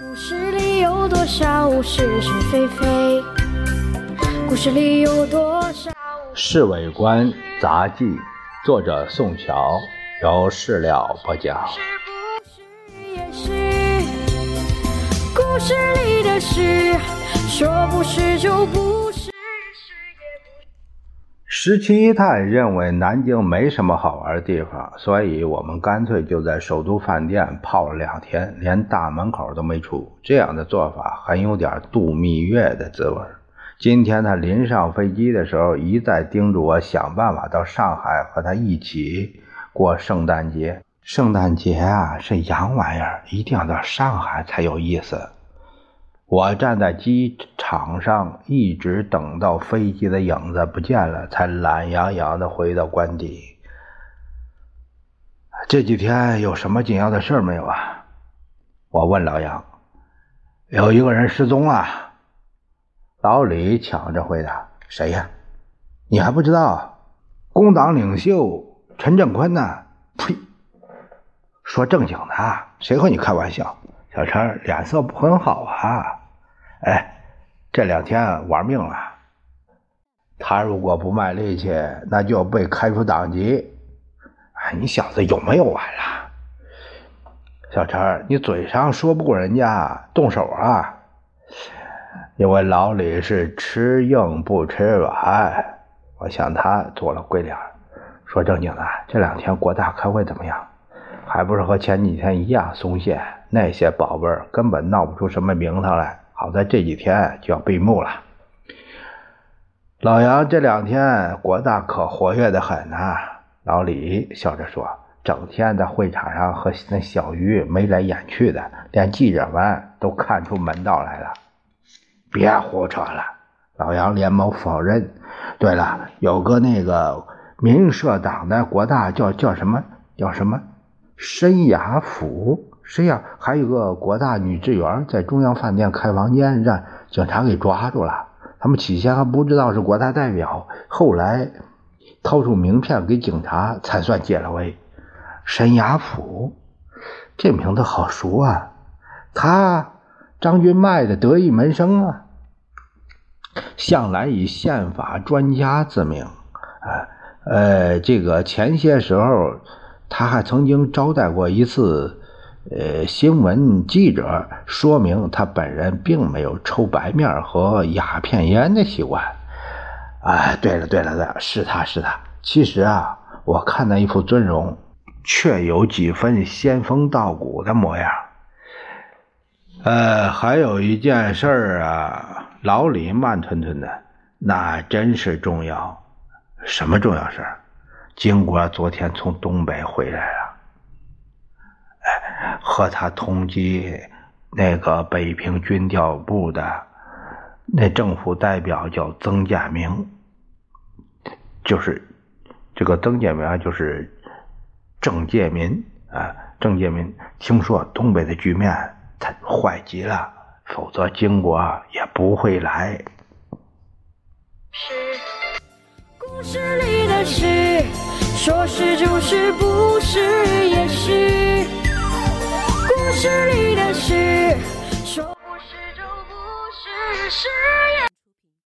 故事里有多少是是非非？故事里有多少？《侍卫官杂记》，作者宋乔，由事了播讲。是不是也是？故事里的事，说不是就不是。十七姨太认为南京没什么好玩的地方，所以我们干脆就在首都饭店泡了两天，连大门口都没出。这样的做法很有点度蜜月的滋味。今天他临上飞机的时候，一再叮嘱我想办法到上海和他一起过圣诞节。圣诞节啊是洋玩意儿，一定要到上海才有意思。我站在机场上，一直等到飞机的影子不见了，才懒洋洋的回到官邸。这几天有什么紧要的事没有啊？我问老杨。有一个人失踪了。老李抢着回答：“谁呀？你还不知道？工党领袖陈振坤呢？”呸！说正经的，谁和你开玩笑？小陈脸色不很好啊。哎，这两天玩命了。他如果不卖力气，那就要被开除党籍。哎，你小子有没有完了？小陈，你嘴上说不过人家，动手啊！因为老李是吃硬不吃软，我向他做了鬼脸。说正经的，这两天国大开会怎么样？还不是和前几天一样松懈？那些宝贝儿根本闹不出什么名堂来。好在这几天就要闭幕了。老杨这两天国大可活跃的很呐。老李笑着说：“整天在会场上和那小鱼眉来眼去的，连记者们都看出门道来了。”别胡扯了！老杨连忙否认。对了，有个那个民社党的国大叫叫什么？叫什么？申雅府。谁呀？还有个国大女职员在中央饭店开房间，让警察给抓住了。他们起先还不知道是国大代表，后来掏出名片给警察，才算解了围。沈雅甫，这名字好熟啊！他张君迈的得意门生啊，向来以宪法专家自名。呃呃，这个前些时候他还曾经招待过一次。呃，新闻记者说明，他本人并没有抽白面和鸦片烟的习惯。哎，对了，对了，对，是他是他。其实啊，我看那一副尊容，确有几分仙风道骨的模样。呃，还有一件事儿啊，老李慢吞吞的，那真是重要。什么重要事儿？金国昨天从东北回来了。和他同级那个北平军调部的那政府代表叫曾建明，就是这个曾建明就是郑介民啊，郑介民听说东北的局面他坏极了，否则金国也不会来。是故事里的事，说是就是，不是也是。